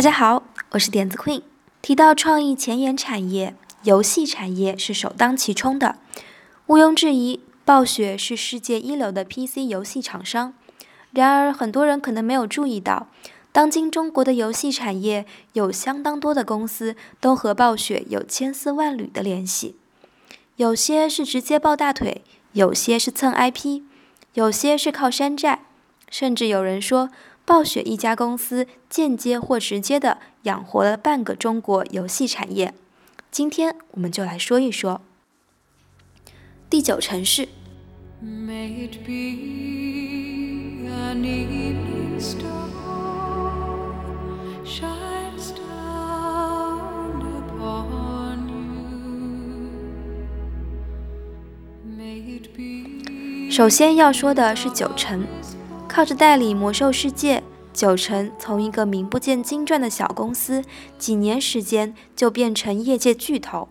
大家好，我是点子 Queen。提到创意前沿产业，游戏产业是首当其冲的。毋庸置疑，暴雪是世界一流的 PC 游戏厂商。然而，很多人可能没有注意到，当今中国的游戏产业有相当多的公司都和暴雪有千丝万缕的联系。有些是直接抱大腿，有些是蹭 IP，有些是靠山寨，甚至有人说。暴雪一家公司间接或直接的养活了半个中国游戏产业。今天我们就来说一说第九城市。首先要说的是九城。靠着代理《魔兽世界》，九成从一个名不见经传的小公司，几年时间就变成业界巨头。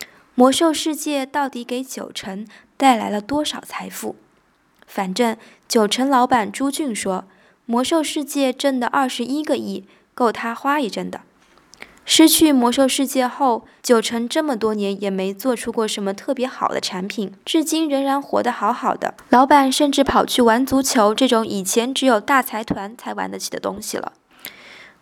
《魔兽世界》到底给九成带来了多少财富？反正九成老板朱俊说，《魔兽世界》挣的二十一个亿，够他花一阵的。失去魔兽世界后，九成这么多年也没做出过什么特别好的产品，至今仍然活得好好的。老板甚至跑去玩足球这种以前只有大财团才玩得起的东西了。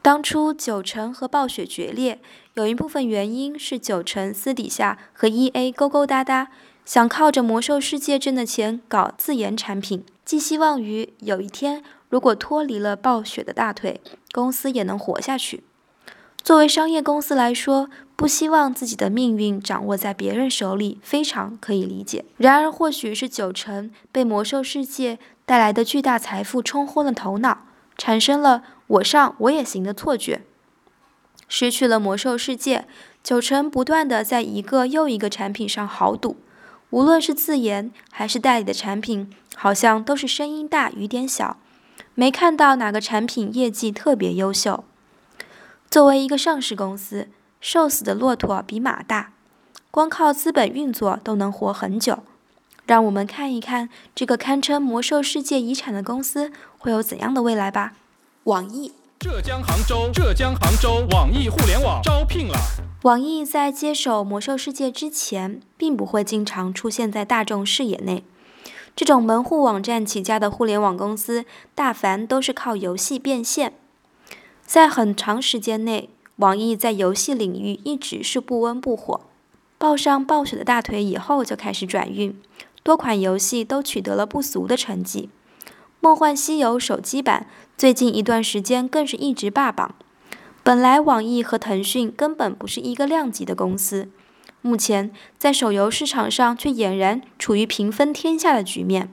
当初九成和暴雪决裂，有一部分原因是九成私底下和 EA 勾勾搭搭，想靠着魔兽世界挣的钱搞自研产品，寄希望于有一天如果脱离了暴雪的大腿，公司也能活下去。作为商业公司来说，不希望自己的命运掌握在别人手里，非常可以理解。然而，或许是九成被魔兽世界带来的巨大财富冲昏了头脑，产生了“我上我也行”的错觉。失去了魔兽世界，九成不断的在一个又一个产品上豪赌，无论是自研还是代理的产品，好像都是声音大雨点小，没看到哪个产品业绩特别优秀。作为一个上市公司，瘦死的骆驼比马大，光靠资本运作都能活很久。让我们看一看这个堪称魔兽世界遗产的公司会有怎样的未来吧。网易，浙江杭州，浙江杭州网易互联网招聘了。网易在接手魔兽世界之前，并不会经常出现在大众视野内。这种门户网站起家的互联网公司，大凡都是靠游戏变现。在很长时间内，网易在游戏领域一直是不温不火。抱上暴雪的大腿以后，就开始转运，多款游戏都取得了不俗的成绩。《梦幻西游》手机版最近一段时间更是一直霸榜。本来网易和腾讯根本不是一个量级的公司，目前在手游市场上却俨然处于平分天下的局面。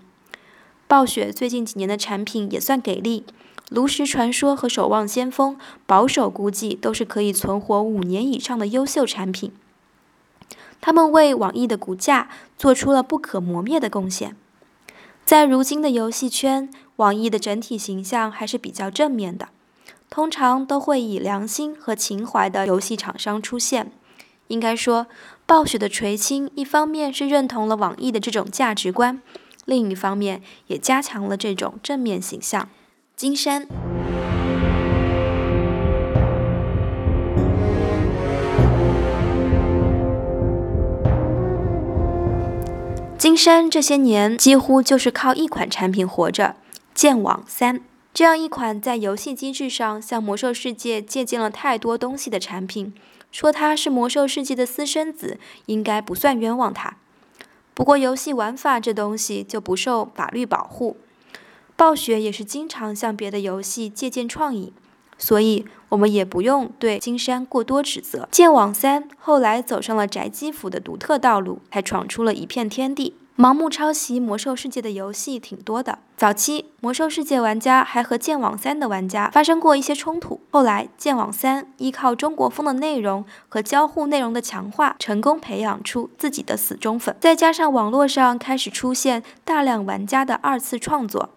暴雪最近几年的产品也算给力。炉石传说和守望先锋，保守估计都是可以存活五年以上的优秀产品。他们为网易的股价做出了不可磨灭的贡献。在如今的游戏圈，网易的整体形象还是比较正面的，通常都会以良心和情怀的游戏厂商出现。应该说，暴雪的垂青，一方面是认同了网易的这种价值观，另一方面也加强了这种正面形象。金山，金山这些年几乎就是靠一款产品活着，《剑网三》这样一款在游戏机制上向《魔兽世界》借鉴了太多东西的产品，说它是《魔兽世界》的私生子，应该不算冤枉它。不过，游戏玩法这东西就不受法律保护。暴雪也是经常向别的游戏借鉴创意，所以我们也不用对金山过多指责。剑网三后来走上了宅基腐的独特道路，还闯出了一片天地。盲目抄袭魔兽世界的游戏挺多的，早期魔兽世界玩家还和剑网三的玩家发生过一些冲突。后来剑网三依靠中国风的内容和交互内容的强化，成功培养出自己的死忠粉。再加上网络上开始出现大量玩家的二次创作。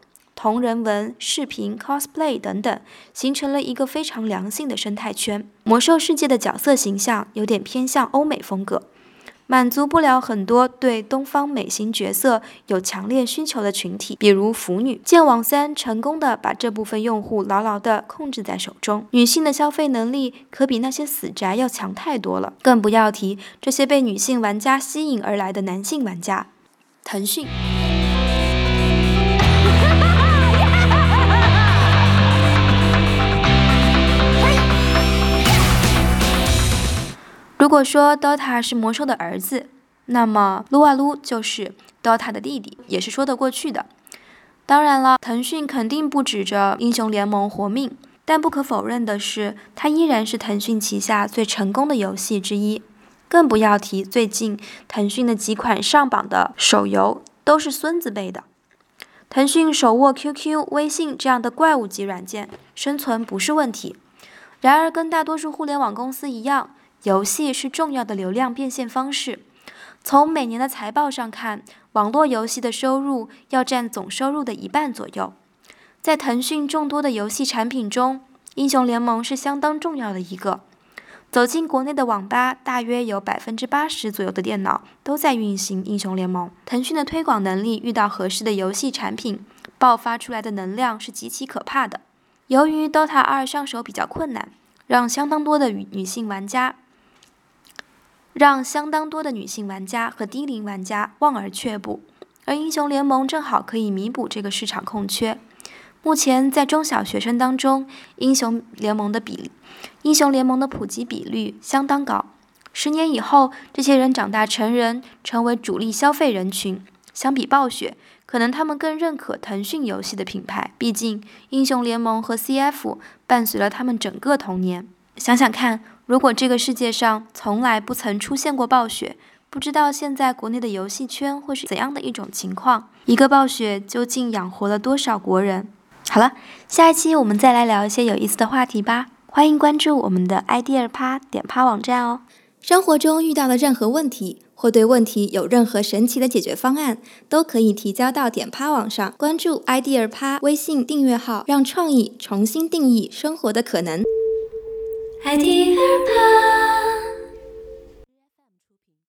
同人文、视频、cosplay 等等，形成了一个非常良性的生态圈。魔兽世界的角色形象有点偏向欧美风格，满足不了很多对东方美型角色有强烈需求的群体，比如腐女。剑网三成功的把这部分用户牢牢的控制在手中，女性的消费能力可比那些死宅要强太多了，更不要提这些被女性玩家吸引而来的男性玩家。腾讯。如果说 Dota 是魔兽的儿子，那么撸啊撸就是 Dota 的弟弟，也是说得过去的。当然了，腾讯肯定不指着英雄联盟活命，但不可否认的是，它依然是腾讯旗下最成功的游戏之一。更不要提最近腾讯的几款上榜的手游都是孙子辈的。腾讯手握 QQ、微信这样的怪物级软件，生存不是问题。然而，跟大多数互联网公司一样，游戏是重要的流量变现方式。从每年的财报上看，网络游戏的收入要占总收入的一半左右。在腾讯众多的游戏产品中，《英雄联盟》是相当重要的一个。走进国内的网吧，大约有百分之八十左右的电脑都在运行《英雄联盟》。腾讯的推广能力遇到合适的游戏产品，爆发出来的能量是极其可怕的。由于《DOTA 二》上手比较困难，让相当多的女女性玩家。让相当多的女性玩家和低龄玩家望而却步，而英雄联盟正好可以弥补这个市场空缺。目前在中小学生当中，英雄联盟的比英雄联盟的普及比率相当高。十年以后，这些人长大成人，成为主力消费人群。相比暴雪，可能他们更认可腾讯游戏的品牌，毕竟英雄联盟和 CF 伴随了他们整个童年。想想看。如果这个世界上从来不曾出现过暴雪，不知道现在国内的游戏圈会是怎样的一种情况？一个暴雪究竟养活了多少国人？好了，下一期我们再来聊一些有意思的话题吧。欢迎关注我们的 idea 趴点趴网站哦。生活中遇到的任何问题，或对问题有任何神奇的解决方案，都可以提交到点趴网上。关注 idea 趴微信订阅号，让创意重新定义生活的可能。爱的耳畔。